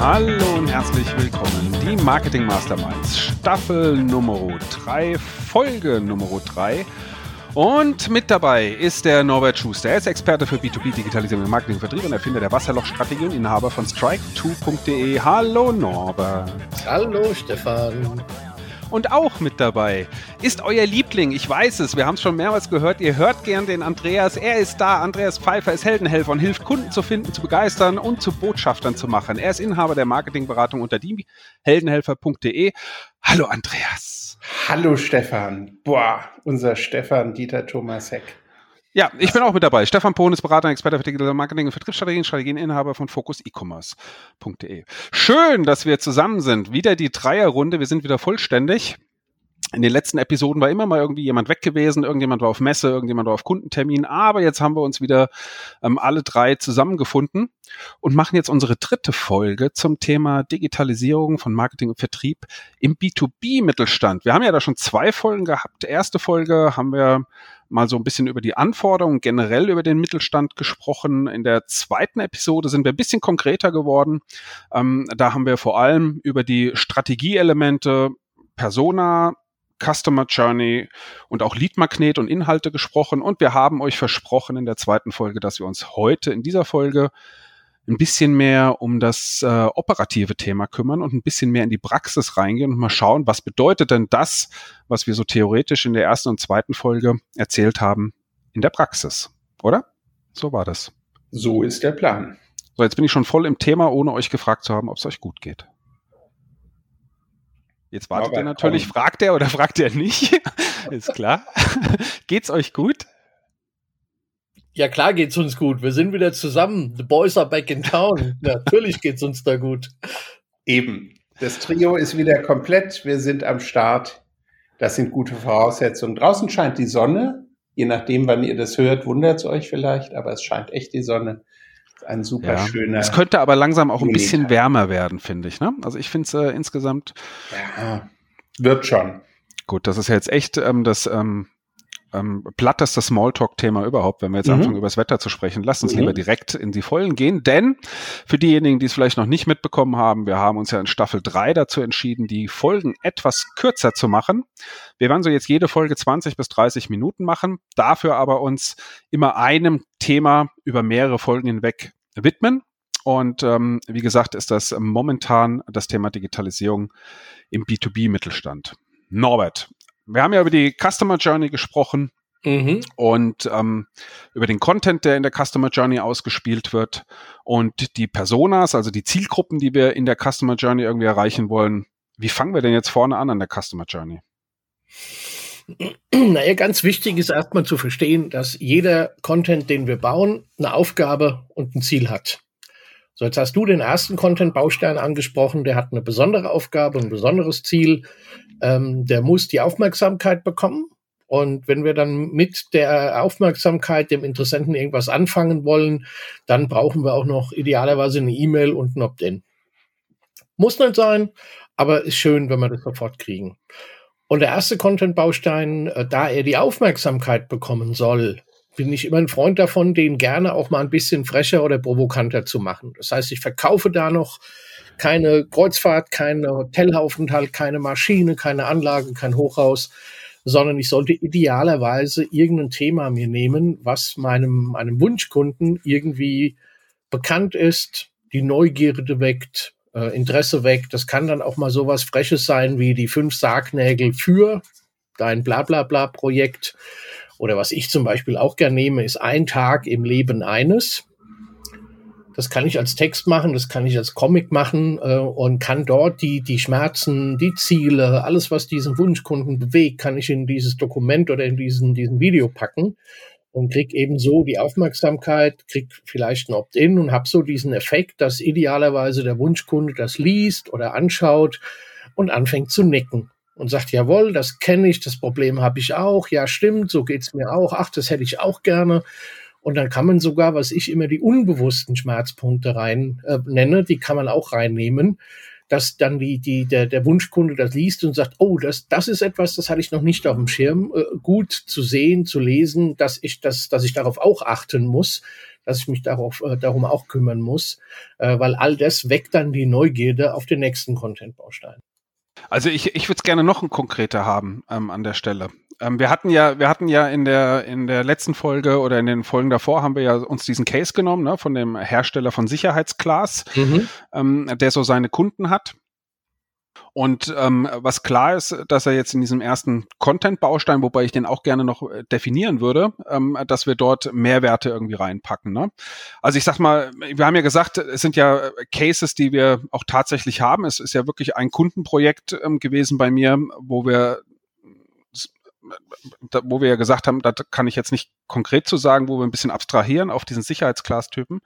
Hallo und herzlich willkommen. Die Marketing Masterminds, Staffel Nummer 3, Folge Nummer 3. Und mit dabei ist der Norbert Schuster. Er ist Experte für B2B Digitalisierung im Marketing und Vertrieb und Erfinder der Wasserlochstrategie und Inhaber von strike2.de. Hallo Norbert. Hallo Stefan. Und auch mit dabei ist euer Liebling. Ich weiß es, wir haben es schon mehrmals gehört. Ihr hört gern den Andreas. Er ist da. Andreas Pfeiffer ist Heldenhelfer und hilft Kunden zu finden, zu begeistern und zu Botschaftern zu machen. Er ist Inhaber der Marketingberatung unter heldenhelfer.de. Hallo Andreas. Hallo Stefan. Boah, unser Stefan Dieter Thomas Heck. Ja, ich bin auch mit dabei. Stefan Pohn ist Berater Experte für Digital Marketing und Vertriebsstrategien, Strategieninhaber von Focus E-Commerce.de. Schön, dass wir zusammen sind. Wieder die Dreierrunde. Wir sind wieder vollständig. In den letzten Episoden war immer mal irgendwie jemand weg gewesen, irgendjemand war auf Messe, irgendjemand war auf Kundentermin, aber jetzt haben wir uns wieder ähm, alle drei zusammengefunden und machen jetzt unsere dritte Folge zum Thema Digitalisierung von Marketing und Vertrieb im B2B-Mittelstand. Wir haben ja da schon zwei Folgen gehabt. Erste Folge haben wir mal so ein bisschen über die Anforderungen generell über den Mittelstand gesprochen. In der zweiten Episode sind wir ein bisschen konkreter geworden. Ähm, da haben wir vor allem über die Strategieelemente Persona, Customer Journey und auch Lead Magnet und Inhalte gesprochen. Und wir haben euch versprochen in der zweiten Folge, dass wir uns heute in dieser Folge ein bisschen mehr um das äh, operative Thema kümmern und ein bisschen mehr in die Praxis reingehen und mal schauen, was bedeutet denn das, was wir so theoretisch in der ersten und zweiten Folge erzählt haben, in der Praxis, oder? So war das. So ist der Plan. So, jetzt bin ich schon voll im Thema, ohne euch gefragt zu haben, ob es euch gut geht. Jetzt wartet ihr natürlich, komm. fragt er oder fragt er nicht? Ist klar. Geht's euch gut? Ja, klar geht's uns gut. Wir sind wieder zusammen. The boys are back in town. natürlich geht's uns da gut. Eben. Das Trio ist wieder komplett. Wir sind am Start. Das sind gute Voraussetzungen. Draußen scheint die Sonne. Je nachdem, wann ihr das hört, wundert es euch vielleicht, aber es scheint echt die Sonne ein super ja. schöner. Es könnte aber langsam auch ein bisschen wärmer werden, finde ich. Ne? Also ich finde es äh, insgesamt. Ja, wird schon. Gut, das ist ja jetzt echt ähm, das ähm, ähm, platteste Smalltalk-Thema überhaupt, wenn wir jetzt mhm. anfangen, über das Wetter zu sprechen. Lass uns mhm. lieber direkt in die Vollen gehen, denn für diejenigen, die es vielleicht noch nicht mitbekommen haben, wir haben uns ja in Staffel 3 dazu entschieden, die Folgen etwas kürzer zu machen. Wir werden so jetzt jede Folge 20 bis 30 Minuten machen, dafür aber uns immer einem Thema über mehrere Folgen hinweg widmen. Und ähm, wie gesagt, ist das momentan das Thema Digitalisierung im B2B-Mittelstand. Norbert, wir haben ja über die Customer Journey gesprochen mhm. und ähm, über den Content, der in der Customer Journey ausgespielt wird und die Personas, also die Zielgruppen, die wir in der Customer Journey irgendwie erreichen wollen. Wie fangen wir denn jetzt vorne an an der Customer Journey? Naja, ganz wichtig ist erstmal zu verstehen, dass jeder Content, den wir bauen, eine Aufgabe und ein Ziel hat. So, jetzt hast du den ersten Content-Baustein angesprochen, der hat eine besondere Aufgabe, ein besonderes Ziel. Ähm, der muss die Aufmerksamkeit bekommen. Und wenn wir dann mit der Aufmerksamkeit dem Interessenten irgendwas anfangen wollen, dann brauchen wir auch noch idealerweise eine E-Mail und ein Opt-in. Muss nicht sein, aber ist schön, wenn wir das sofort kriegen. Und der erste Content-Baustein, äh, da er die Aufmerksamkeit bekommen soll, bin ich immer ein Freund davon, den gerne auch mal ein bisschen frecher oder provokanter zu machen. Das heißt, ich verkaufe da noch keine Kreuzfahrt, kein Hotelaufenthalt, keine Maschine, keine Anlage, kein Hochhaus, sondern ich sollte idealerweise irgendein Thema mir nehmen, was meinem, meinem Wunschkunden irgendwie bekannt ist, die Neugierde weckt, äh, Interesse weckt. Das kann dann auch mal sowas Freches sein wie die fünf Sargnägel für dein Blablabla-Projekt. Oder was ich zum Beispiel auch gerne nehme, ist ein Tag im Leben eines. Das kann ich als Text machen, das kann ich als Comic machen äh, und kann dort die, die Schmerzen, die Ziele, alles, was diesen Wunschkunden bewegt, kann ich in dieses Dokument oder in diesen, diesen Video packen und krieg eben so die Aufmerksamkeit, krieg vielleicht ein Opt-in und hab so diesen Effekt, dass idealerweise der Wunschkunde das liest oder anschaut und anfängt zu nicken und sagt, jawohl, das kenne ich, das Problem habe ich auch, ja stimmt, so geht's mir auch, ach, das hätte ich auch gerne. Und dann kann man sogar, was ich immer die unbewussten Schmerzpunkte rein äh, nenne, die kann man auch reinnehmen, dass dann die, die, der, der Wunschkunde das liest und sagt, oh, das, das ist etwas, das hatte ich noch nicht auf dem Schirm. Äh, gut zu sehen, zu lesen, dass ich, das, dass ich darauf auch achten muss, dass ich mich darauf, äh, darum auch kümmern muss, äh, weil all das weckt dann die Neugierde auf den nächsten Content-Baustein. Also ich, ich würde es gerne noch ein konkreter haben ähm, an der Stelle. Ähm, wir hatten ja, wir hatten ja in der in der letzten Folge oder in den Folgen davor haben wir ja uns diesen Case genommen, ne, von dem Hersteller von Sicherheitsglas, mhm. ähm, der so seine Kunden hat. Und ähm, was klar ist, dass er jetzt in diesem ersten Content-Baustein, wobei ich den auch gerne noch äh, definieren würde, ähm, dass wir dort Mehrwerte irgendwie reinpacken. Ne? Also ich sag mal, wir haben ja gesagt, es sind ja Cases, die wir auch tatsächlich haben. Es ist ja wirklich ein Kundenprojekt ähm, gewesen bei mir, wo wir da, wo wir ja gesagt haben, da kann ich jetzt nicht konkret zu sagen, wo wir ein bisschen abstrahieren auf diesen Sicherheitsklastypen.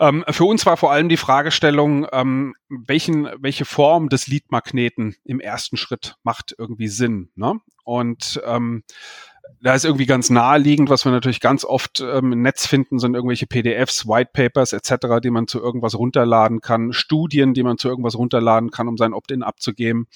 Ähm, für uns war vor allem die Fragestellung, ähm, welchen, welche Form des Leadmagneten im ersten Schritt macht irgendwie Sinn. Ne? Und ähm, da ist irgendwie ganz naheliegend, was wir natürlich ganz oft ähm, im Netz finden, sind irgendwelche PDFs, White Papers etc., die man zu irgendwas runterladen kann, Studien, die man zu irgendwas runterladen kann, um sein Opt-in abzugeben.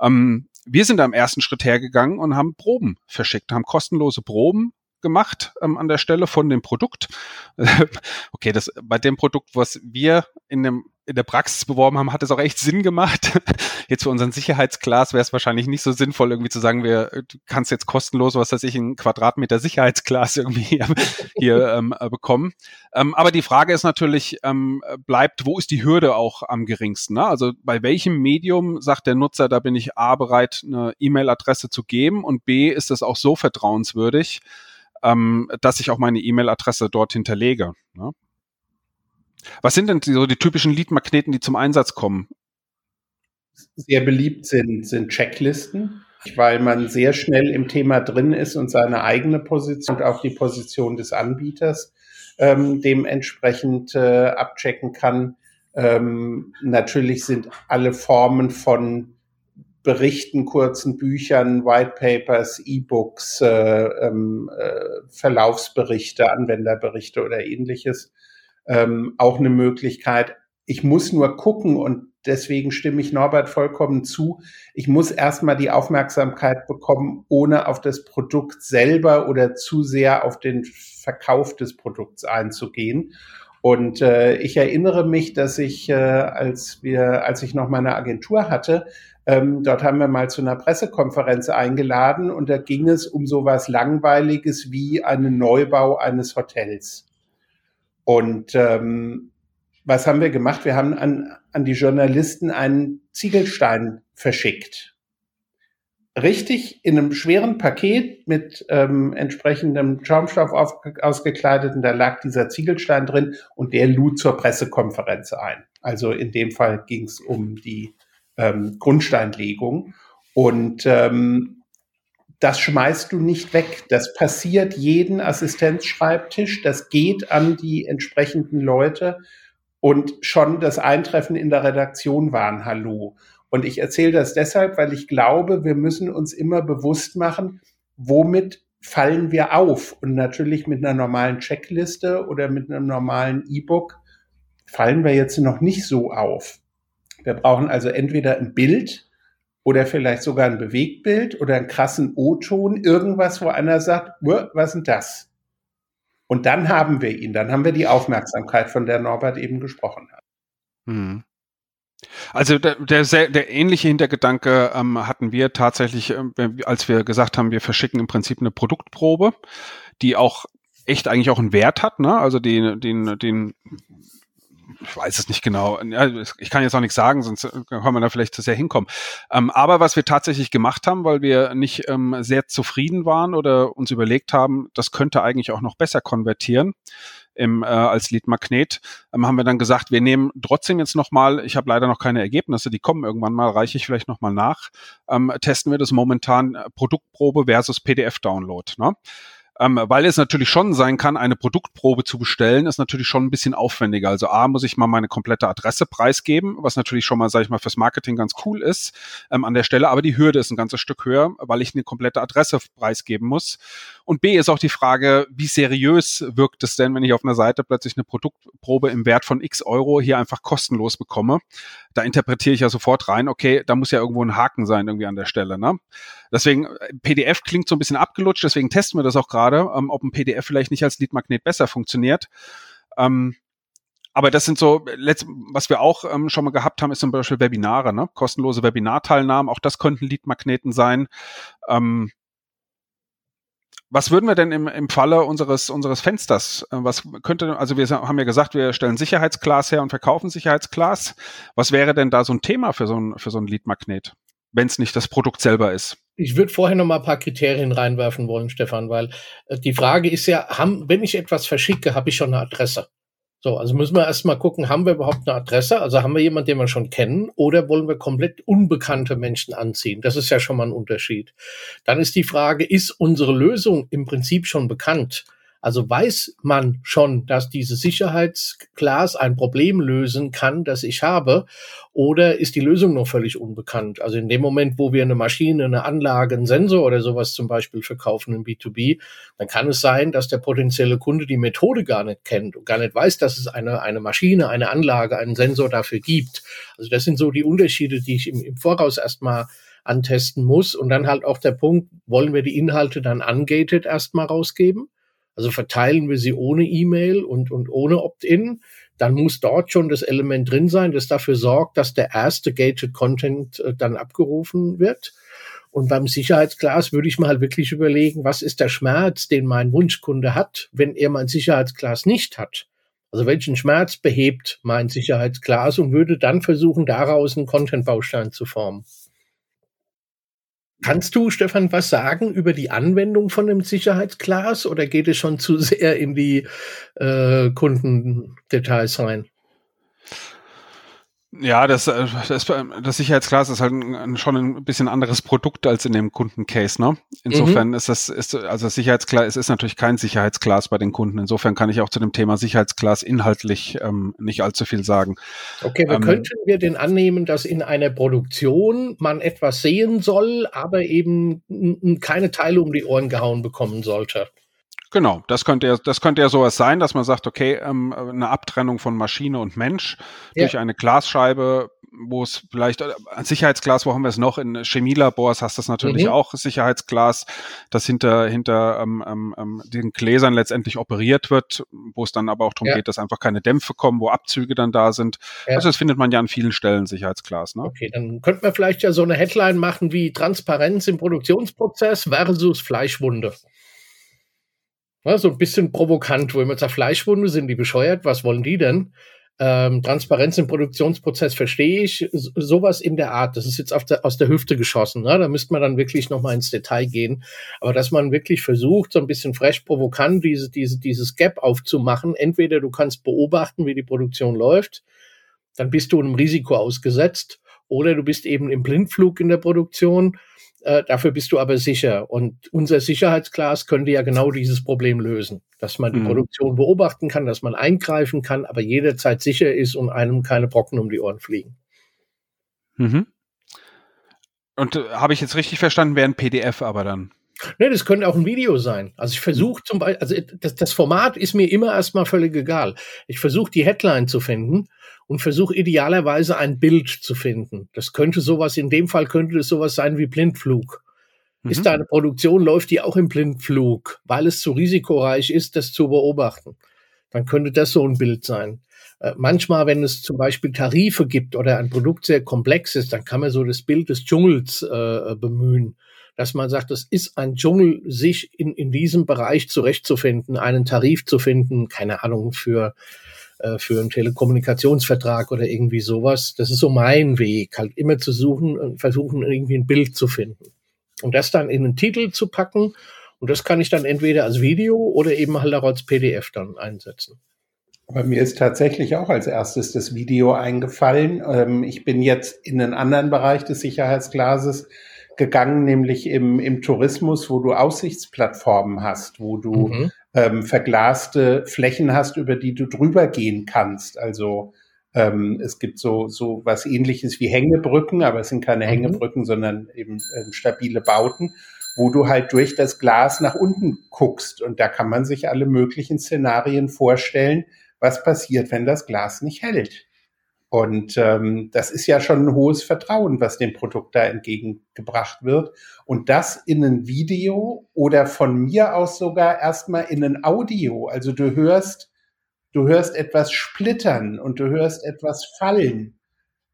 Ähm, wir sind am ersten Schritt hergegangen und haben Proben verschickt, haben kostenlose Proben gemacht ähm, an der Stelle von dem Produkt. okay, das bei dem Produkt, was wir in dem in der Praxis beworben haben, hat es auch echt Sinn gemacht. Jetzt für unseren Sicherheitsglas wäre es wahrscheinlich nicht so sinnvoll, irgendwie zu sagen, wir du kannst jetzt kostenlos, was weiß ich, ein Quadratmeter Sicherheitsglas irgendwie hier, hier ähm, äh, bekommen. Ähm, aber die Frage ist natürlich, ähm, bleibt, wo ist die Hürde auch am geringsten? Ne? Also bei welchem Medium sagt der Nutzer, da bin ich A bereit, eine E-Mail-Adresse zu geben und B ist es auch so vertrauenswürdig, ähm, dass ich auch meine E-Mail-Adresse dort hinterlege. Ne? Was sind denn so die typischen Lead-Magneten, die zum Einsatz kommen? Sehr beliebt sind, sind Checklisten, weil man sehr schnell im Thema drin ist und seine eigene Position und auch die Position des Anbieters ähm, dementsprechend äh, abchecken kann. Ähm, natürlich sind alle Formen von Berichten, kurzen Büchern, White Papers, E-Books, äh, ähm, äh, Verlaufsberichte, Anwenderberichte oder ähnliches ähm, auch eine Möglichkeit. Ich muss nur gucken und deswegen stimme ich Norbert vollkommen zu. Ich muss erstmal die Aufmerksamkeit bekommen, ohne auf das Produkt selber oder zu sehr auf den Verkauf des Produkts einzugehen. Und äh, ich erinnere mich, dass ich, äh, als wir, als ich noch meine Agentur hatte, ähm, dort haben wir mal zu einer Pressekonferenz eingeladen und da ging es um sowas Langweiliges wie einen Neubau eines Hotels. Und ähm, was haben wir gemacht? Wir haben an, an die Journalisten einen Ziegelstein verschickt. Richtig in einem schweren Paket mit ähm, entsprechendem Schaumstoff auf, ausgekleideten, da lag dieser Ziegelstein drin und der lud zur Pressekonferenz ein. Also in dem Fall ging es um die ähm, Grundsteinlegung. Und ähm, das schmeißt du nicht weg. Das passiert jeden Assistenzschreibtisch. Das geht an die entsprechenden Leute. Und schon das Eintreffen in der Redaktion war ein Hallo. Und ich erzähle das deshalb, weil ich glaube, wir müssen uns immer bewusst machen, womit fallen wir auf. Und natürlich mit einer normalen Checkliste oder mit einem normalen E-Book fallen wir jetzt noch nicht so auf. Wir brauchen also entweder ein Bild oder vielleicht sogar ein Bewegtbild oder einen krassen O-Ton, irgendwas, wo einer sagt, was ist das? Und dann haben wir ihn, dann haben wir die Aufmerksamkeit, von der Norbert eben gesprochen hat. Hm. Also der, der, der ähnliche Hintergedanke ähm, hatten wir tatsächlich, äh, als wir gesagt haben, wir verschicken im Prinzip eine Produktprobe, die auch echt eigentlich auch einen Wert hat, ne? Also den, den, den ich weiß es nicht genau. Ich kann jetzt auch nichts sagen, sonst äh, kann man da vielleicht zu sehr hinkommen. Ähm, aber was wir tatsächlich gemacht haben, weil wir nicht ähm, sehr zufrieden waren oder uns überlegt haben, das könnte eigentlich auch noch besser konvertieren, im, äh, als Lead-Magnet, ähm, haben wir dann gesagt, wir nehmen trotzdem jetzt nochmal, ich habe leider noch keine Ergebnisse, die kommen irgendwann mal, reiche ich vielleicht nochmal nach, ähm, testen wir das momentan äh, Produktprobe versus PDF-Download. Ne? Ähm, weil es natürlich schon sein kann, eine Produktprobe zu bestellen, ist natürlich schon ein bisschen aufwendiger. Also A, muss ich mal meine komplette Adresse preisgeben, was natürlich schon mal, sage ich mal, fürs Marketing ganz cool ist ähm, an der Stelle, aber die Hürde ist ein ganzes Stück höher, weil ich eine komplette Adresse preisgeben muss. Und B ist auch die Frage, wie seriös wirkt es denn, wenn ich auf einer Seite plötzlich eine Produktprobe im Wert von x Euro hier einfach kostenlos bekomme? Da interpretiere ich ja sofort rein, okay, da muss ja irgendwo ein Haken sein irgendwie an der Stelle. Ne? Deswegen, äh, PDF klingt so ein bisschen abgelutscht, deswegen testen wir das auch gerade, ähm, ob ein PDF vielleicht nicht als Leadmagnet besser funktioniert. Ähm, aber das sind so, was wir auch ähm, schon mal gehabt haben, ist zum Beispiel Webinare, ne? kostenlose Webinarteilnahmen, auch das könnten Leadmagneten sein. Ähm, was würden wir denn im, im Falle unseres, unseres Fensters, äh, was könnte, also wir haben ja gesagt, wir stellen Sicherheitsglas her und verkaufen Sicherheitsglas. Was wäre denn da so ein Thema für so ein, für so ein Leadmagnet, wenn es nicht das Produkt selber ist? Ich würde vorher noch mal ein paar Kriterien reinwerfen wollen, Stefan, weil äh, die Frage ist ja, haben, wenn ich etwas verschicke, habe ich schon eine Adresse. So, also müssen wir erstmal gucken, haben wir überhaupt eine Adresse? Also haben wir jemanden, den wir schon kennen, oder wollen wir komplett unbekannte Menschen anziehen? Das ist ja schon mal ein Unterschied. Dann ist die Frage, ist unsere Lösung im Prinzip schon bekannt? Also weiß man schon, dass diese Sicherheitsglas ein Problem lösen kann, das ich habe, oder ist die Lösung noch völlig unbekannt? Also in dem Moment, wo wir eine Maschine, eine Anlage, einen Sensor oder sowas zum Beispiel verkaufen im B2B, dann kann es sein, dass der potenzielle Kunde die Methode gar nicht kennt und gar nicht weiß, dass es eine, eine Maschine, eine Anlage, einen Sensor dafür gibt. Also das sind so die Unterschiede, die ich im, im Voraus erstmal antesten muss. Und dann halt auch der Punkt, wollen wir die Inhalte dann ungated erstmal rausgeben? Also verteilen wir sie ohne E-Mail und, und ohne Opt-in, dann muss dort schon das Element drin sein, das dafür sorgt, dass der erste Gated Content äh, dann abgerufen wird. Und beim Sicherheitsglas würde ich mal wirklich überlegen, was ist der Schmerz, den mein Wunschkunde hat, wenn er mein Sicherheitsglas nicht hat. Also welchen Schmerz behebt mein Sicherheitsglas und würde dann versuchen, daraus einen Content-Baustein zu formen. Kannst du, Stefan, was sagen über die Anwendung von einem Sicherheitsglas oder geht es schon zu sehr in die äh, Kundendetails rein? Ja, das, äh, das, das Sicherheitsglas ist halt ein, schon ein bisschen anderes Produkt als in dem Kundencase. Ne? Insofern mhm. ist das, ist, also das Sicherheitsglas, es ist natürlich kein Sicherheitsglas bei den Kunden. Insofern kann ich auch zu dem Thema Sicherheitsglas inhaltlich ähm, nicht allzu viel sagen. Okay, wir ähm, könnten wir denn annehmen, dass in einer Produktion man etwas sehen soll, aber eben keine Teile um die Ohren gehauen bekommen sollte? Genau, das könnte ja, das könnte ja sowas sein, dass man sagt, okay, ähm, eine Abtrennung von Maschine und Mensch ja. durch eine Glasscheibe, wo es vielleicht äh, ein Sicherheitsglas, wo haben wir es noch? In Chemielabors hast du das natürlich mhm. auch Sicherheitsglas, das hinter hinter ähm, ähm, ähm, den Gläsern letztendlich operiert wird, wo es dann aber auch darum ja. geht, dass einfach keine Dämpfe kommen, wo Abzüge dann da sind. Ja. Also das findet man ja an vielen Stellen Sicherheitsglas. Ne? Okay, dann könnte man vielleicht ja so eine Headline machen wie Transparenz im Produktionsprozess versus Fleischwunde. Ja, so ein bisschen provokant, wo immer sagt, Fleischwunde, sind die bescheuert, was wollen die denn? Ähm, Transparenz im Produktionsprozess verstehe ich, sowas in der Art. Das ist jetzt der, aus der Hüfte geschossen. Ne? Da müsste man dann wirklich nochmal ins Detail gehen. Aber dass man wirklich versucht, so ein bisschen fresh provokant diese, diese, dieses Gap aufzumachen. Entweder du kannst beobachten, wie die Produktion läuft, dann bist du einem Risiko ausgesetzt, oder du bist eben im Blindflug in der Produktion äh, dafür bist du aber sicher. Und unser Sicherheitsglas könnte ja genau dieses Problem lösen, dass man die mhm. Produktion beobachten kann, dass man eingreifen kann, aber jederzeit sicher ist und einem keine Brocken um die Ohren fliegen. Mhm. Und äh, habe ich jetzt richtig verstanden, wäre ein PDF aber dann? Ne, das könnte auch ein Video sein. Also ich versuche zum Beispiel, also das, das Format ist mir immer erstmal völlig egal. Ich versuche die Headline zu finden und versuche idealerweise ein Bild zu finden. Das könnte sowas, in dem Fall könnte es sowas sein wie Blindflug. Mhm. Ist da eine Produktion, läuft die auch im Blindflug, weil es zu risikoreich ist, das zu beobachten. Dann könnte das so ein Bild sein. Äh, manchmal, wenn es zum Beispiel Tarife gibt oder ein Produkt sehr komplex ist, dann kann man so das Bild des Dschungels äh, bemühen dass man sagt, es ist ein Dschungel, sich in, in diesem Bereich zurechtzufinden, einen Tarif zu finden, keine Ahnung, für äh, für einen Telekommunikationsvertrag oder irgendwie sowas. Das ist so mein Weg, halt immer zu suchen und versuchen, irgendwie ein Bild zu finden. Und das dann in einen Titel zu packen. Und das kann ich dann entweder als Video oder eben halt auch als PDF dann einsetzen. Aber mir ist tatsächlich auch als erstes das Video eingefallen. Ähm, ich bin jetzt in einen anderen Bereich des Sicherheitsglases gegangen, nämlich im, im Tourismus, wo du Aussichtsplattformen hast, wo du mhm ähm, verglaste Flächen hast, über die du drüber gehen kannst. Also ähm, es gibt so, so was ähnliches wie Hängebrücken, aber es sind keine mhm. Hängebrücken, sondern eben ähm, stabile Bauten. wo du halt durch das Glas nach unten guckst. Und da kann man sich alle möglichen Szenarien vorstellen, was passiert, wenn das Glas nicht hält. Und ähm, das ist ja schon ein hohes Vertrauen, was dem Produkt da entgegengebracht wird. Und das in ein Video oder von mir aus sogar erstmal in ein Audio. Also du hörst, du hörst etwas splittern und du hörst etwas fallen.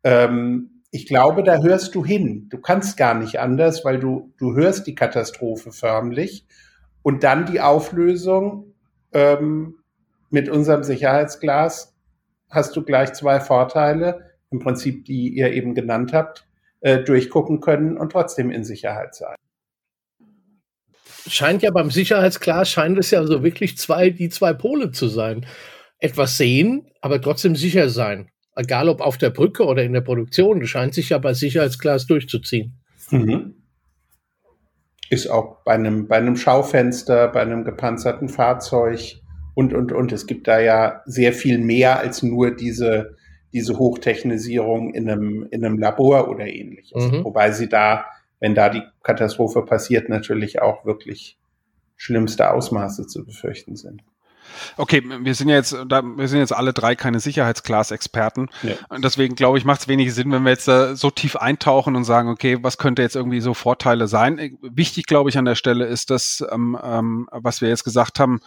Ähm, ich glaube, da hörst du hin. Du kannst gar nicht anders, weil du, du hörst die Katastrophe förmlich. Und dann die Auflösung ähm, mit unserem Sicherheitsglas hast du gleich zwei Vorteile, im Prinzip, die ihr eben genannt habt, äh, durchgucken können und trotzdem in Sicherheit sein. Scheint ja beim Sicherheitsglas, scheint es ja so wirklich zwei, die zwei Pole zu sein. Etwas sehen, aber trotzdem sicher sein. Egal ob auf der Brücke oder in der Produktion, das scheint sich ja bei Sicherheitsglas durchzuziehen. Mhm. Ist auch bei einem, bei einem Schaufenster, bei einem gepanzerten Fahrzeug, und, und, und. Es gibt da ja sehr viel mehr als nur diese, diese Hochtechnisierung in einem, in einem Labor oder ähnliches. Mhm. Wobei sie da, wenn da die Katastrophe passiert, natürlich auch wirklich schlimmste Ausmaße zu befürchten sind. Okay, wir sind ja jetzt, wir sind jetzt alle drei keine Sicherheitsglas-Experten. Ja. Deswegen glaube ich, macht es wenig Sinn, wenn wir jetzt da so tief eintauchen und sagen, okay, was könnte jetzt irgendwie so Vorteile sein? Wichtig, glaube ich, an der Stelle ist das, ähm, ähm, was wir jetzt gesagt haben,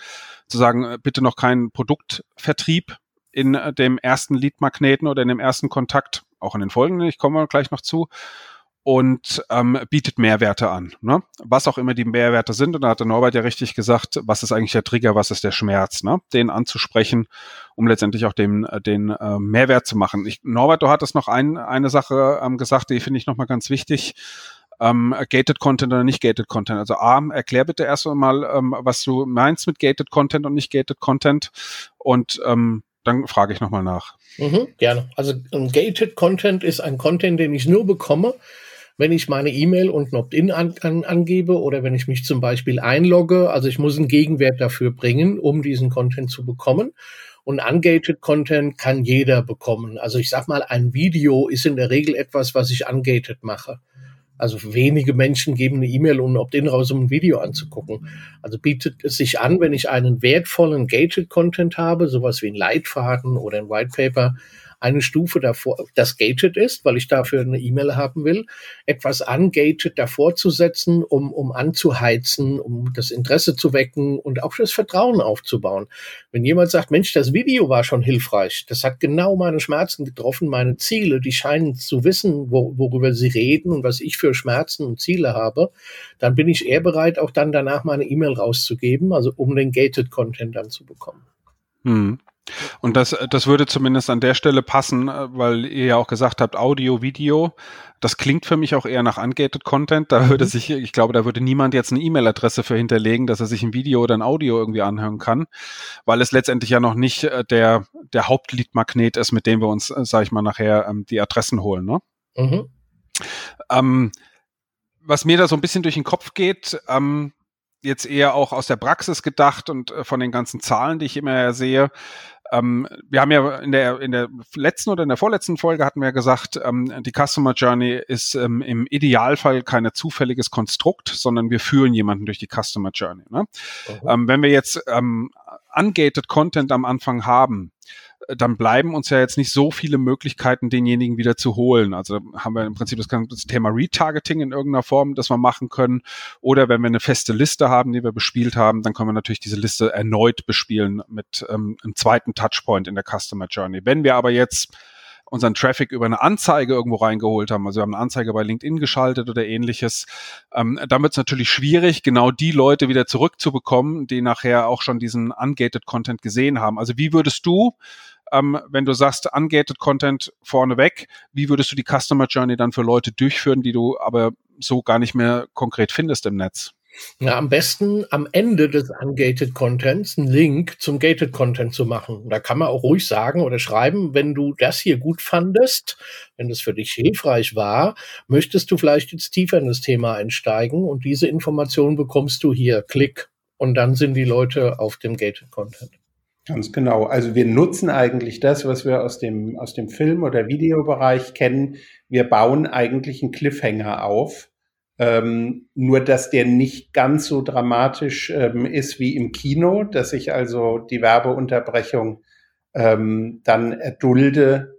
zu sagen, äh, bitte noch keinen Produktvertrieb in äh, dem ersten Lead-Magneten oder in dem ersten Kontakt, auch in den folgenden, ich komme gleich noch zu, und ähm, bietet Mehrwerte an. Ne? Was auch immer die Mehrwerte sind, und da hat der Norbert ja richtig gesagt, was ist eigentlich der Trigger, was ist der Schmerz, ne? den anzusprechen, um letztendlich auch den, äh, den äh, Mehrwert zu machen. Ich, Norbert, du hattest noch ein, eine Sache ähm, gesagt, die finde ich nochmal ganz wichtig ähm, Gated Content oder nicht Gated Content. Also A, erklär bitte erst einmal, ähm, was du meinst mit Gated Content und nicht Gated Content und ähm, dann frage ich nochmal nach. Mhm, gerne. Also ein Gated Content ist ein Content, den ich nur bekomme, wenn ich meine E-Mail und ein Opt-in an, an, angebe oder wenn ich mich zum Beispiel einlogge. Also ich muss einen Gegenwert dafür bringen, um diesen Content zu bekommen. Und ungated Content kann jeder bekommen. Also ich sag mal, ein Video ist in der Regel etwas, was ich ungated mache. Also wenige Menschen geben eine E-Mail und Opt-in raus, um ein Video anzugucken. Also bietet es sich an, wenn ich einen wertvollen Gated Content habe, sowas wie ein Leitfaden oder ein White Paper, eine Stufe davor, das gated ist, weil ich dafür eine E-Mail haben will, etwas ungated davor zu setzen, um, um anzuheizen, um das Interesse zu wecken und auch das Vertrauen aufzubauen. Wenn jemand sagt, Mensch, das Video war schon hilfreich, das hat genau meine Schmerzen getroffen, meine Ziele, die scheinen zu wissen, wo, worüber sie reden und was ich für Schmerzen und Ziele habe, dann bin ich eher bereit, auch dann danach meine E-Mail rauszugeben, also um den gated Content dann zu bekommen. Hm. Und das, das würde zumindest an der Stelle passen, äh, weil ihr ja auch gesagt habt, Audio, Video. Das klingt für mich auch eher nach ungated Content. Da würde mhm. sich, ich glaube, da würde niemand jetzt eine E-Mail-Adresse für hinterlegen, dass er sich ein Video oder ein Audio irgendwie anhören kann, weil es letztendlich ja noch nicht äh, der, der Hauptlead-Magnet ist, mit dem wir uns, äh, sag ich mal, nachher ähm, die Adressen holen. Ne? Mhm. Ähm, was mir da so ein bisschen durch den Kopf geht, ähm, jetzt eher auch aus der Praxis gedacht und von den ganzen Zahlen, die ich immer sehe, ähm, wir haben ja in der, in der letzten oder in der vorletzten Folge hatten wir gesagt, ähm, die Customer Journey ist ähm, im Idealfall kein zufälliges Konstrukt, sondern wir führen jemanden durch die Customer Journey. Ne? Mhm. wenn wir jetzt ähm, ungated Content am Anfang haben, dann bleiben uns ja jetzt nicht so viele Möglichkeiten, denjenigen wieder zu holen. Also haben wir im Prinzip das, das Thema Retargeting in irgendeiner Form, das wir machen können. Oder wenn wir eine feste Liste haben, die wir bespielt haben, dann können wir natürlich diese Liste erneut bespielen mit ähm, einem zweiten Touchpoint in der Customer Journey. Wenn wir aber jetzt unseren Traffic über eine Anzeige irgendwo reingeholt haben, also wir haben eine Anzeige bei LinkedIn geschaltet oder ähnliches, ähm, dann wird es natürlich schwierig, genau die Leute wieder zurückzubekommen, die nachher auch schon diesen ungated Content gesehen haben. Also wie würdest du ähm, wenn du sagst, ungated Content vorneweg, wie würdest du die Customer Journey dann für Leute durchführen, die du aber so gar nicht mehr konkret findest im Netz? Ja, am besten am Ende des ungated Contents einen Link zum gated Content zu machen. Da kann man auch ruhig sagen oder schreiben, wenn du das hier gut fandest, wenn das für dich hilfreich war, möchtest du vielleicht jetzt tiefer in das Thema einsteigen und diese Information bekommst du hier. Klick. Und dann sind die Leute auf dem gated Content. Ganz genau. Also wir nutzen eigentlich das, was wir aus dem, aus dem Film- oder Videobereich kennen. Wir bauen eigentlich einen Cliffhanger auf, Ähm, nur, dass der nicht ganz so dramatisch ähm, ist wie im Kino, dass ich also die Werbeunterbrechung ähm, dann erdulde,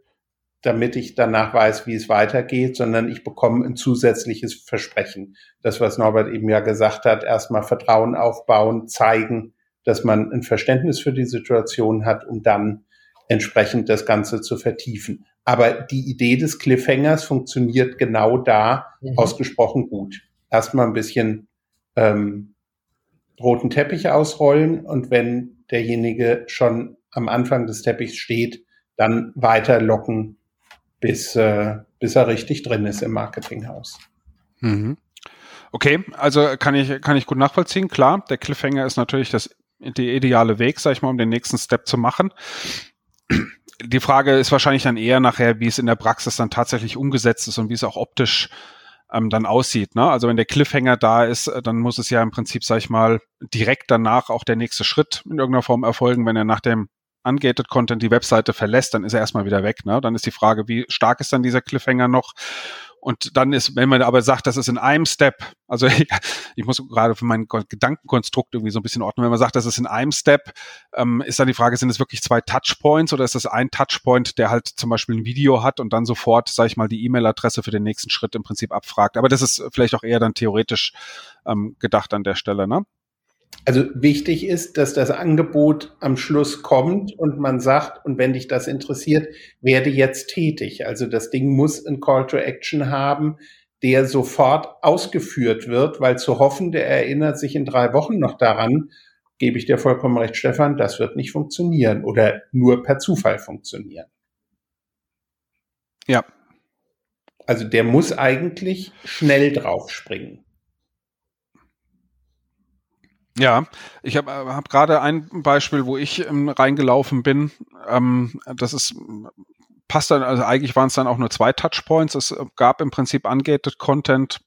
damit ich danach weiß, wie es weitergeht, sondern ich bekomme ein zusätzliches Versprechen. Das, was Norbert eben ja gesagt hat, erstmal Vertrauen aufbauen, zeigen, dass man ein Verständnis für die Situation hat, um dann entsprechend das Ganze zu vertiefen. Aber die Idee des Cliffhangers funktioniert genau da mhm. ausgesprochen gut. Erstmal ein bisschen ähm, roten Teppich ausrollen und wenn derjenige schon am Anfang des Teppichs steht, dann weiter locken, bis, äh, bis er richtig drin ist im Marketinghaus. Mhm. Okay, also kann ich, kann ich gut nachvollziehen. Klar, der Cliffhanger ist natürlich das, der ideale Weg, sag ich mal, um den nächsten Step zu machen die Frage ist wahrscheinlich dann eher nachher, wie es in der Praxis dann tatsächlich umgesetzt ist und wie es auch optisch ähm, dann aussieht. Ne? Also wenn der Cliffhanger da ist, äh, dann muss es ja im Prinzip, sag ich mal, direkt danach auch der nächste Schritt in irgendeiner Form erfolgen. Wenn er nach dem Ungated Content die Webseite verlässt, dann ist er erstmal wieder weg. Ne? Dann ist die Frage, wie stark ist dann dieser Cliffhanger noch? Und dann ist, wenn man aber sagt, das ist in einem Step, also ich, ich muss gerade für mein Gedankenkonstrukt irgendwie so ein bisschen ordnen, wenn man sagt, das ist in einem Step, ähm, ist dann die Frage, sind es wirklich zwei Touchpoints oder ist das ein Touchpoint, der halt zum Beispiel ein Video hat und dann sofort, sage ich mal, die E-Mail-Adresse für den nächsten Schritt im Prinzip abfragt. Aber das ist vielleicht auch eher dann theoretisch ähm, gedacht an der Stelle, ne? Also wichtig ist, dass das Angebot am Schluss kommt und man sagt, und wenn dich das interessiert, werde jetzt tätig. Also das Ding muss ein Call to Action haben, der sofort ausgeführt wird, weil zu hoffen, der erinnert sich in drei Wochen noch daran, gebe ich dir vollkommen recht, Stefan, das wird nicht funktionieren oder nur per Zufall funktionieren. Ja. Also der muss eigentlich schnell draufspringen. Ja, ich habe hab gerade ein Beispiel, wo ich ähm, reingelaufen bin. Ähm, das ist passt dann, also eigentlich waren es dann auch nur zwei Touchpoints. Es gab im Prinzip ungated Content,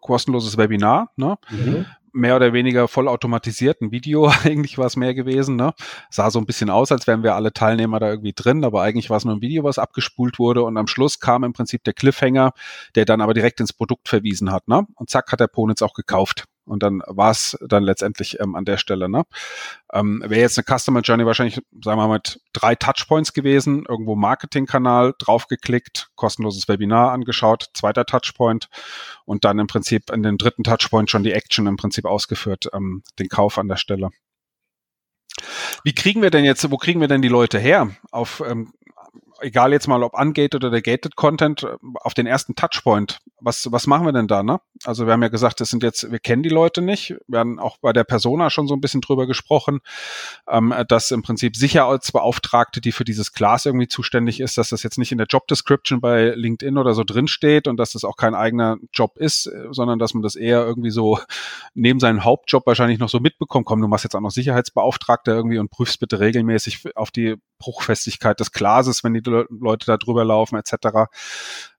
kostenloses Webinar, ne? Mhm. Mehr oder weniger vollautomatisierten Video, eigentlich war es mehr gewesen, ne? Sah so ein bisschen aus, als wären wir alle Teilnehmer da irgendwie drin, aber eigentlich war es nur ein Video, was abgespult wurde und am Schluss kam im Prinzip der Cliffhanger, der dann aber direkt ins Produkt verwiesen hat, ne? Und zack hat der Ponitz auch gekauft. Und dann war es dann letztendlich ähm, an der Stelle. Ne? Ähm, Wäre jetzt eine Customer Journey wahrscheinlich, sagen wir mal, mit drei Touchpoints gewesen, irgendwo Marketingkanal draufgeklickt, kostenloses Webinar angeschaut, zweiter Touchpoint und dann im Prinzip in den dritten Touchpoint schon die Action im Prinzip ausgeführt, ähm, den Kauf an der Stelle. Wie kriegen wir denn jetzt, wo kriegen wir denn die Leute her? Auf ähm, egal jetzt mal ob ungated oder gated Content, auf den ersten Touchpoint, was, was machen wir denn da, ne? Also wir haben ja gesagt, das sind jetzt, wir kennen die Leute nicht. Wir haben auch bei der Persona schon so ein bisschen drüber gesprochen, ähm, dass im Prinzip Sicherheitsbeauftragte, die für dieses Class irgendwie zuständig ist, dass das jetzt nicht in der Job Description bei LinkedIn oder so drinsteht und dass das auch kein eigener Job ist, sondern dass man das eher irgendwie so neben seinem Hauptjob wahrscheinlich noch so mitbekommt. Komm, du machst jetzt auch noch Sicherheitsbeauftragte irgendwie und prüfst bitte regelmäßig auf die Bruchfestigkeit des Glases, wenn die Leute da drüber laufen, etc.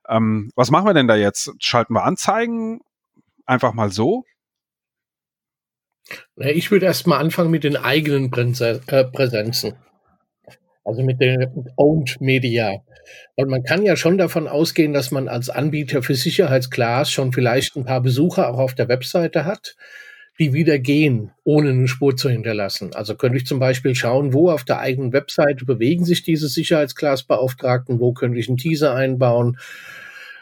Ähm, was machen wir denn da jetzt? Schalten wir Anzeigen? Einfach mal so? Ich würde erst mal anfangen mit den eigenen äh, Präsenzen. Also mit den Owned Media. Und man kann ja schon davon ausgehen, dass man als Anbieter für Sicherheitsglas schon vielleicht ein paar Besucher auch auf der Webseite hat die wieder gehen, ohne eine Spur zu hinterlassen. Also könnte ich zum Beispiel schauen, wo auf der eigenen Webseite bewegen sich diese Sicherheitsglasbeauftragten, wo könnte ich einen Teaser einbauen,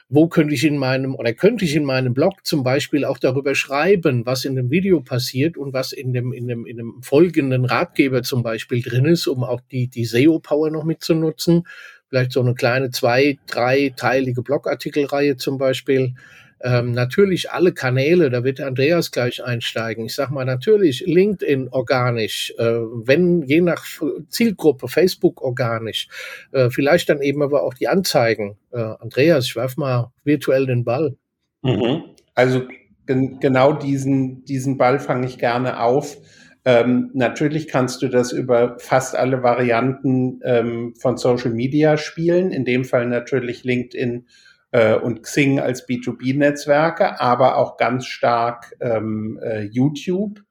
wo könnte ich in meinem oder könnte ich in meinem Blog zum Beispiel auch darüber schreiben, was in dem Video passiert und was in dem, in dem, in dem folgenden Ratgeber zum Beispiel drin ist, um auch die, die SEO-Power noch mitzunutzen. Vielleicht so eine kleine zwei-, dreiteilige Blogartikelreihe zum Beispiel ähm, natürlich alle Kanäle, da wird Andreas gleich einsteigen. Ich sag mal natürlich LinkedIn organisch, äh, wenn je nach Zielgruppe Facebook organisch, äh, vielleicht dann eben aber auch die Anzeigen. Äh, Andreas, ich werf mal virtuell den Ball. Mhm. Also gen genau diesen diesen Ball fange ich gerne auf. Ähm, natürlich kannst du das über fast alle Varianten ähm, von Social Media spielen. In dem Fall natürlich LinkedIn äh, und Xing als B2B-Netzwerke, aber auch ganz stark ähm, äh, YouTube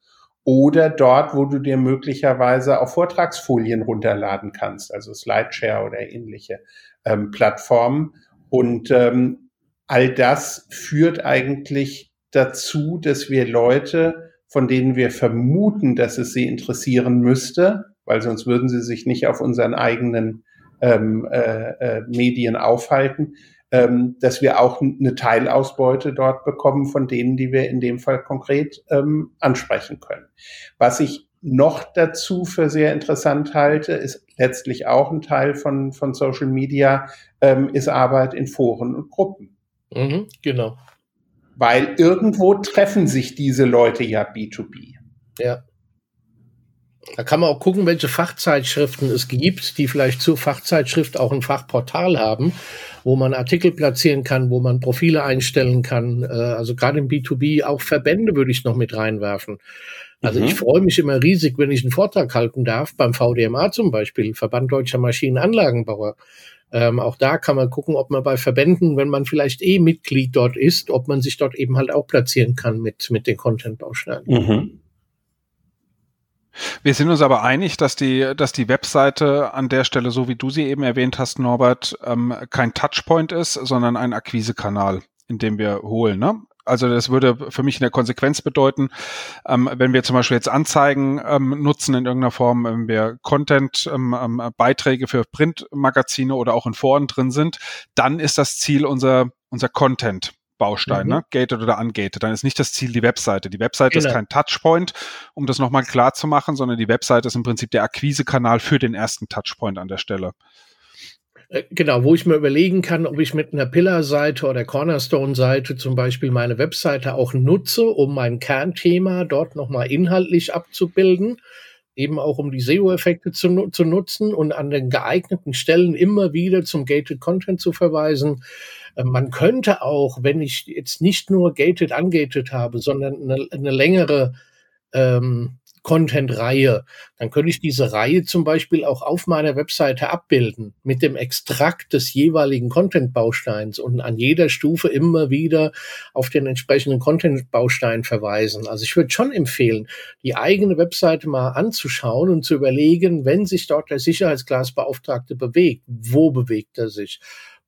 oder dort, wo du dir möglicherweise auch Vortragsfolien runterladen kannst, also Slideshare oder ähnliche ähm, Plattformen. Und ähm, all das führt eigentlich dazu, dass wir Leute, von denen wir vermuten, dass es sie interessieren müsste, weil sonst würden sie sich nicht auf unseren eigenen ähm, äh, äh, Medien aufhalten, ähm, dass wir auch eine Teilausbeute dort bekommen von denen, die wir in dem Fall konkret ähm, ansprechen können. Was ich noch dazu für sehr interessant halte, ist letztlich auch ein Teil von, von Social Media, ähm, ist Arbeit in Foren und Gruppen. Mhm, genau. Weil irgendwo treffen sich diese Leute ja B2B. Ja. Da kann man auch gucken, welche Fachzeitschriften es gibt, die vielleicht zur Fachzeitschrift auch ein Fachportal haben, wo man Artikel platzieren kann, wo man Profile einstellen kann. Äh, also gerade im B2B auch Verbände würde ich noch mit reinwerfen. Also mhm. ich freue mich immer riesig, wenn ich einen Vortrag halten darf, beim VDMA zum Beispiel, Verband Deutscher Maschinenanlagenbauer. Ähm, auch da kann man gucken, ob man bei Verbänden, wenn man vielleicht eh Mitglied dort ist, ob man sich dort eben halt auch platzieren kann mit, mit den Content-Bausteinen. Mhm. Wir sind uns aber einig, dass die, dass die Webseite an der Stelle, so wie du sie eben erwähnt hast, Norbert, ähm, kein Touchpoint ist, sondern ein Akquisekanal, in dem wir holen. Ne? Also das würde für mich in der Konsequenz bedeuten, ähm, wenn wir zum Beispiel jetzt Anzeigen ähm, nutzen in irgendeiner Form, wenn wir Content, ähm, ähm Beiträge für Printmagazine oder auch in Foren drin sind, dann ist das Ziel unser, unser Content. Baustein, mhm. ne? gated oder ungated. Dann ist nicht das Ziel die Webseite. Die Webseite genau. ist kein Touchpoint, um das nochmal klar zu machen, sondern die Webseite ist im Prinzip der Akquisekanal für den ersten Touchpoint an der Stelle. Äh, genau, wo ich mir überlegen kann, ob ich mit einer Pillar-Seite oder Cornerstone-Seite zum Beispiel meine Webseite auch nutze, um mein Kernthema dort nochmal inhaltlich abzubilden, eben auch um die SEO-Effekte zu, zu nutzen und an den geeigneten Stellen immer wieder zum Gated Content zu verweisen. Äh, man könnte auch, wenn ich jetzt nicht nur gated, ungated habe, sondern eine, eine längere ähm, Content-Reihe, dann könnte ich diese Reihe zum Beispiel auch auf meiner Webseite abbilden mit dem Extrakt des jeweiligen Content-Bausteins und an jeder Stufe immer wieder auf den entsprechenden Content-Baustein verweisen. Also ich würde schon empfehlen, die eigene Webseite mal anzuschauen und zu überlegen, wenn sich dort der Sicherheitsglasbeauftragte bewegt, wo bewegt er sich?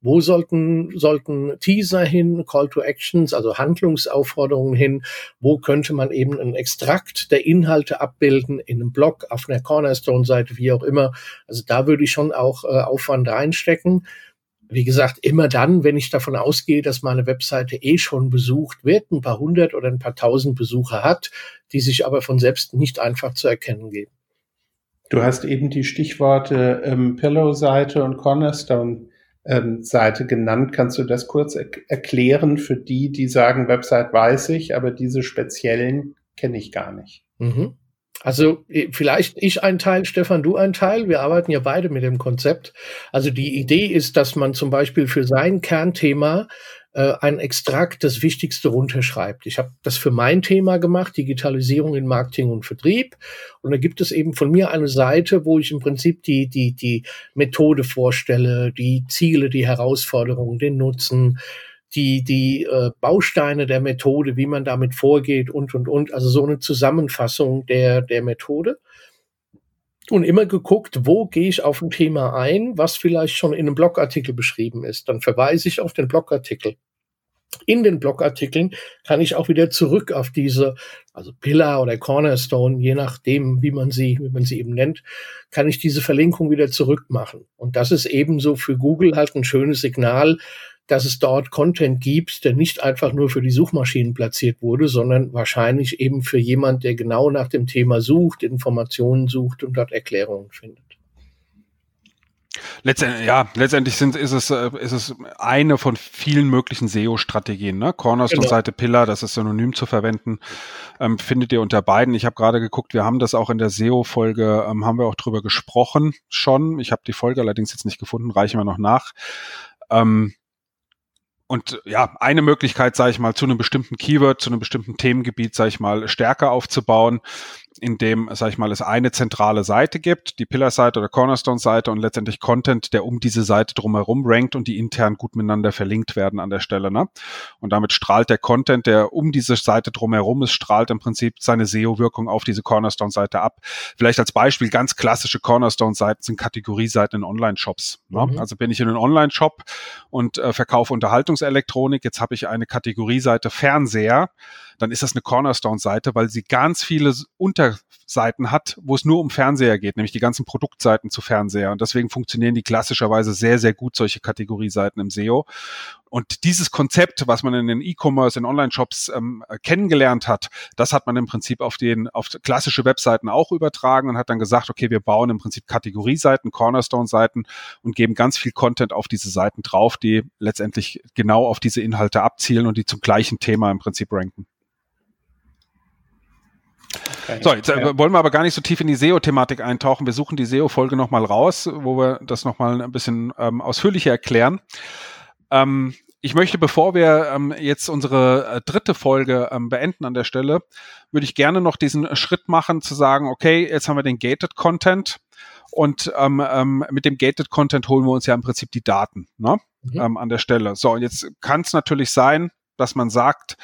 Wo sollten, sollten Teaser hin, Call to Actions, also Handlungsaufforderungen hin? Wo könnte man eben einen Extrakt der Inhalte abbilden in einem Blog, auf einer Cornerstone-Seite, wie auch immer? Also da würde ich schon auch äh, Aufwand reinstecken. Wie gesagt, immer dann, wenn ich davon ausgehe, dass meine Webseite eh schon besucht wird, ein paar hundert oder ein paar tausend Besucher hat, die sich aber von selbst nicht einfach zu erkennen geben. Du hast eben die Stichworte ähm, Pillow-Seite und Cornerstone ähm, Seite genannt. Kannst du das kurz er erklären für die, die sagen, Website weiß ich, aber diese speziellen kenne ich gar nicht? Mhm. Also vielleicht ich ein Teil, Stefan, du ein Teil. Wir arbeiten ja beide mit dem Konzept. Also die Idee ist, dass man zum Beispiel für sein Kernthema äh, ein Extrakt das Wichtigste runterschreibt. Ich habe das für mein Thema gemacht, Digitalisierung in Marketing und Vertrieb. Und da gibt es eben von mir eine Seite, wo ich im Prinzip die, die, die Methode vorstelle, die Ziele, die Herausforderungen, den Nutzen, die, die äh, Bausteine der Methode, wie man damit vorgeht und, und, und. Also so eine Zusammenfassung der, der Methode und immer geguckt, wo gehe ich auf ein Thema ein, was vielleicht schon in einem Blogartikel beschrieben ist. Dann verweise ich auf den Blogartikel. In den Blogartikeln kann ich auch wieder zurück auf diese, also Pillar oder Cornerstone, je nachdem, wie man sie, wie man sie eben nennt, kann ich diese Verlinkung wieder zurückmachen. Und das ist ebenso für Google halt ein schönes Signal, dass es dort Content gibt, der nicht einfach nur für die Suchmaschinen platziert wurde, sondern wahrscheinlich eben für jemand, der genau nach dem Thema sucht, Informationen sucht und dort Erklärungen findet. Letztendlich, ja, letztendlich sind, ist, es, äh, ist es eine von vielen möglichen SEO-Strategien. Ne? Cornerstone-Seite genau. Pillar, das ist synonym zu verwenden, ähm, findet ihr unter beiden. Ich habe gerade geguckt, wir haben das auch in der SEO-Folge, ähm, haben wir auch drüber gesprochen schon. Ich habe die Folge allerdings jetzt nicht gefunden, reichen wir noch nach. Ähm, und ja, eine Möglichkeit, sage ich mal, zu einem bestimmten Keyword, zu einem bestimmten Themengebiet, sage ich mal, stärker aufzubauen, in dem, sag ich mal, es eine zentrale Seite gibt, die Pillar-Seite oder Cornerstone-Seite und letztendlich Content, der um diese Seite drumherum rankt und die intern gut miteinander verlinkt werden an der Stelle. Ne? Und damit strahlt der Content, der um diese Seite drumherum ist, strahlt im Prinzip seine SEO-Wirkung auf diese Cornerstone-Seite ab. Vielleicht als Beispiel ganz klassische Cornerstone-Seiten sind Kategorieseiten in Online-Shops. Ne? Mhm. Also bin ich in einem Online-Shop und äh, verkaufe Unterhaltungselektronik, jetzt habe ich eine Kategorieseite Fernseher, dann ist das eine Cornerstone-Seite, weil sie ganz viele Unterseiten hat, wo es nur um Fernseher geht, nämlich die ganzen Produktseiten zu Fernseher. Und deswegen funktionieren die klassischerweise sehr, sehr gut, solche Kategorieseiten im SEO. Und dieses Konzept, was man in den E-Commerce, in Online-Shops ähm, kennengelernt hat, das hat man im Prinzip auf den auf klassische Webseiten auch übertragen und hat dann gesagt, okay, wir bauen im Prinzip Kategorieseiten, Cornerstone-Seiten und geben ganz viel Content auf diese Seiten drauf, die letztendlich genau auf diese Inhalte abzielen und die zum gleichen Thema im Prinzip ranken. Okay. So, jetzt äh, ja. wollen wir aber gar nicht so tief in die SEO-Thematik eintauchen. Wir suchen die SEO-Folge nochmal raus, wo wir das nochmal ein bisschen ähm, ausführlicher erklären. Ähm, ich möchte, bevor wir ähm, jetzt unsere äh, dritte Folge ähm, beenden an der Stelle, würde ich gerne noch diesen Schritt machen, zu sagen, okay, jetzt haben wir den Gated Content und ähm, ähm, mit dem Gated Content holen wir uns ja im Prinzip die Daten ne? Mhm. Ähm, an der Stelle. So, und jetzt kann es natürlich sein, dass man sagt,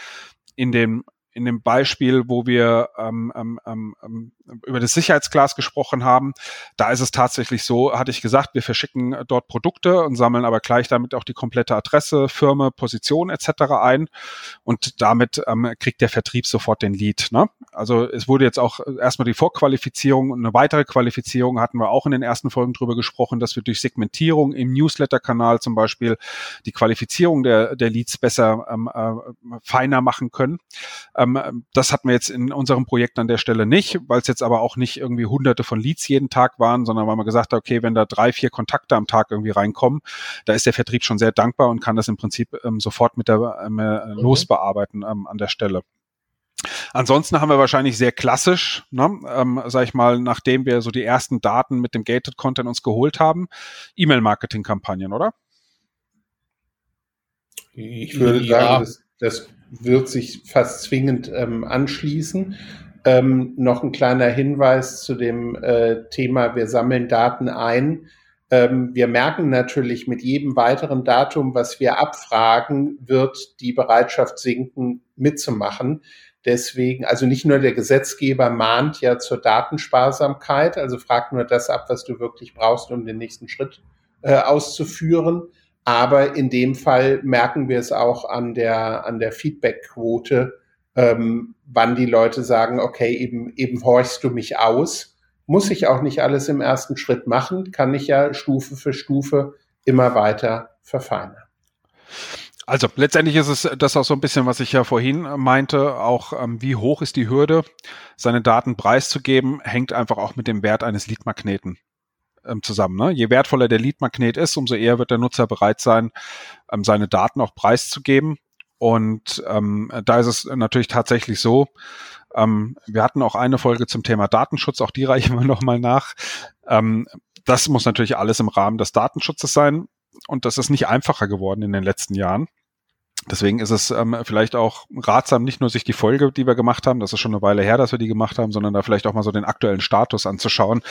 in dem in dem Beispiel, wo wir ähm, ähm, ähm, ähm, über das Sicherheitsglas gesprochen haben, da ist es tatsächlich so, hatte ich gesagt, wir verschicken dort Produkte und sammeln aber gleich damit auch die komplette Adresse, Firma, Position etc. ein und damit ähm, kriegt der Vertrieb sofort den Lead. Ne? Also es wurde jetzt auch erstmal die Vorqualifizierung und eine weitere Qualifizierung hatten wir auch in den ersten Folgen drüber gesprochen, dass wir durch Segmentierung im Newsletter-Kanal zum Beispiel die Qualifizierung der, der Leads besser ähm, äh, feiner machen können. Ähm, das hatten wir jetzt in unserem Projekt an der Stelle nicht, weil es jetzt aber auch nicht irgendwie hunderte von Leads jeden Tag waren, sondern weil man gesagt hat, okay, wenn da drei, vier Kontakte am Tag irgendwie reinkommen, da ist der Vertrieb schon sehr dankbar und kann das im Prinzip ähm, sofort mit der ähm, äh, mhm. losbearbeiten ähm, an der Stelle. Ansonsten haben wir wahrscheinlich sehr klassisch, ne, ähm, sag ich mal, nachdem wir so die ersten Daten mit dem Gated Content uns geholt haben, E-Mail-Marketing-Kampagnen, oder? Ich würde ja. sagen, das, das wird sich fast zwingend ähm, anschließen. Ähm, noch ein kleiner Hinweis zu dem äh, Thema, wir sammeln Daten ein. Ähm, wir merken natürlich mit jedem weiteren Datum, was wir abfragen, wird die Bereitschaft sinken, mitzumachen. Deswegen, also nicht nur der Gesetzgeber mahnt ja zur Datensparsamkeit, also fragt nur das ab, was du wirklich brauchst, um den nächsten Schritt äh, auszuführen. Aber in dem Fall merken wir es auch an der, an der Feedbackquote, ähm, wann die Leute sagen, okay, eben, eben horchst du mich aus. Muss ich auch nicht alles im ersten Schritt machen, kann ich ja Stufe für Stufe immer weiter verfeinern. Also letztendlich ist es das auch so ein bisschen, was ich ja vorhin meinte, auch ähm, wie hoch ist die Hürde, seine Daten preiszugeben, hängt einfach auch mit dem Wert eines Leadmagneten ähm, zusammen. Ne? Je wertvoller der Leadmagnet ist, umso eher wird der Nutzer bereit sein, ähm, seine Daten auch preiszugeben. Und ähm, da ist es natürlich tatsächlich so, ähm, wir hatten auch eine Folge zum Thema Datenschutz, auch die reichen wir nochmal nach. Ähm, das muss natürlich alles im Rahmen des Datenschutzes sein. Und das ist nicht einfacher geworden in den letzten Jahren. Deswegen ist es ähm, vielleicht auch ratsam, nicht nur sich die Folge, die wir gemacht haben, das ist schon eine Weile her, dass wir die gemacht haben, sondern da vielleicht auch mal so den aktuellen Status anzuschauen.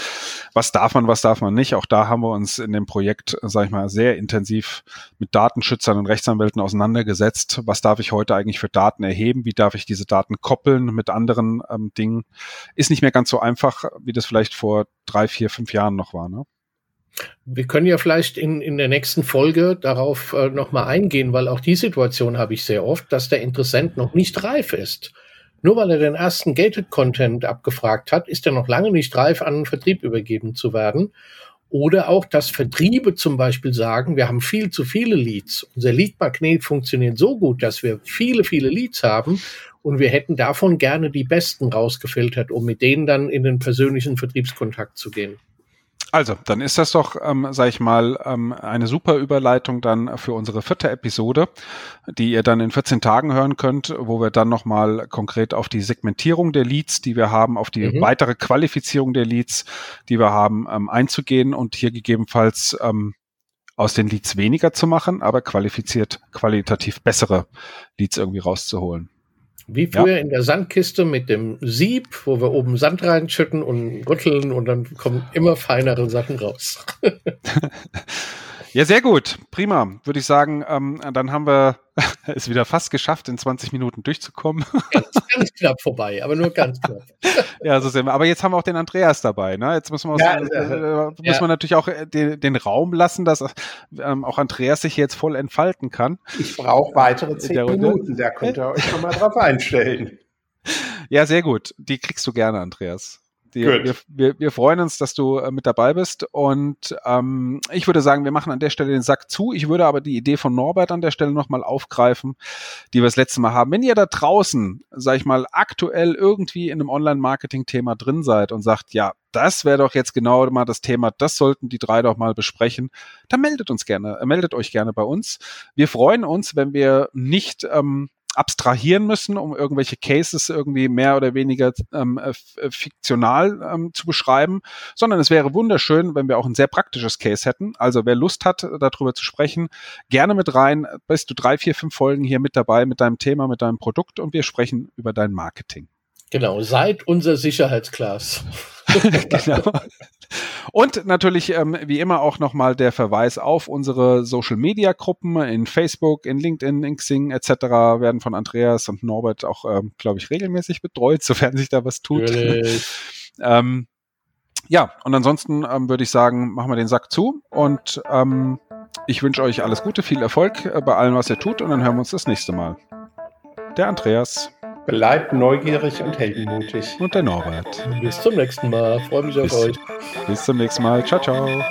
Was darf man, was darf man nicht? Auch da haben wir uns in dem Projekt, sage ich mal, sehr intensiv mit Datenschützern und Rechtsanwälten auseinandergesetzt. Was darf ich heute eigentlich für Daten erheben? Wie darf ich diese Daten koppeln mit anderen ähm, Dingen? Ist nicht mehr ganz so einfach, wie das vielleicht vor drei, vier, fünf Jahren noch war. Ne? Wir können ja vielleicht in, in der nächsten Folge darauf äh, nochmal eingehen, weil auch die Situation habe ich sehr oft, dass der Interessent noch nicht reif ist. Nur weil er den ersten Gated Content abgefragt hat, ist er noch lange nicht reif, an den Vertrieb übergeben zu werden. Oder auch, dass Vertriebe zum Beispiel sagen, wir haben viel zu viele Leads. Unser Lead-Magnet funktioniert so gut, dass wir viele, viele Leads haben und wir hätten davon gerne die besten rausgefiltert, um mit denen dann in den persönlichen Vertriebskontakt zu gehen. Also, dann ist das doch, ähm, sag ich mal, ähm, eine super Überleitung dann für unsere vierte Episode, die ihr dann in 14 Tagen hören könnt, wo wir dann nochmal konkret auf die Segmentierung der Leads, die wir haben, auf die mhm. weitere Qualifizierung der Leads, die wir haben, ähm, einzugehen und hier gegebenenfalls ähm, aus den Leads weniger zu machen, aber qualifiziert, qualitativ bessere Leads irgendwie rauszuholen. Wie früher ja. in der Sandkiste mit dem Sieb, wo wir oben Sand reinschütten und rütteln und dann kommen immer feinere Sachen raus. Ja, sehr gut. Prima. Würde ich sagen, ähm, dann haben wir es wieder fast geschafft, in 20 Minuten durchzukommen. Ganz, ganz knapp vorbei, aber nur ganz knapp. ja, so sind wir. Aber jetzt haben wir auch den Andreas dabei. Ne? Jetzt müssen wir, ja, auch, äh, äh, wir natürlich auch äh, den, den, Raum lassen, dass ähm, auch Andreas sich jetzt voll entfalten kann. Ich brauche weitere 10 Minuten. Da könnt ihr euch schon mal drauf einstellen. Ja, sehr gut. Die kriegst du gerne, Andreas. Die, wir, wir, wir, freuen uns, dass du äh, mit dabei bist. Und ähm, ich würde sagen, wir machen an der Stelle den Sack zu. Ich würde aber die Idee von Norbert an der Stelle nochmal aufgreifen, die wir das letzte Mal haben. Wenn ihr da draußen, sag ich mal, aktuell irgendwie in einem Online-Marketing-Thema drin seid und sagt, ja, das wäre doch jetzt genau mal das Thema, das sollten die drei doch mal besprechen, dann meldet uns gerne, äh, meldet euch gerne bei uns. Wir freuen uns, wenn wir nicht ähm, abstrahieren müssen, um irgendwelche Cases irgendwie mehr oder weniger ähm, äh, äh, fiktional ähm, zu beschreiben, sondern es wäre wunderschön, wenn wir auch ein sehr praktisches Case hätten. Also wer Lust hat, darüber zu sprechen, gerne mit rein. Bist du drei, vier, fünf Folgen hier mit dabei mit deinem Thema, mit deinem Produkt und wir sprechen über dein Marketing. Genau, seid unser Sicherheitsglas. genau. Und natürlich, ähm, wie immer, auch nochmal der Verweis auf unsere Social-Media-Gruppen in Facebook, in LinkedIn, in Xing etc. werden von Andreas und Norbert auch, ähm, glaube ich, regelmäßig betreut, sofern sich da was tut. ähm, ja, und ansonsten ähm, würde ich sagen, machen wir den Sack zu und ähm, ich wünsche euch alles Gute, viel Erfolg äh, bei allem, was ihr tut und dann hören wir uns das nächste Mal. Der Andreas. Bleibt neugierig und heldenmutig. Und der Norbert. Bis zum nächsten Mal. Freue mich bis, auf euch. Bis zum nächsten Mal. Ciao, ciao.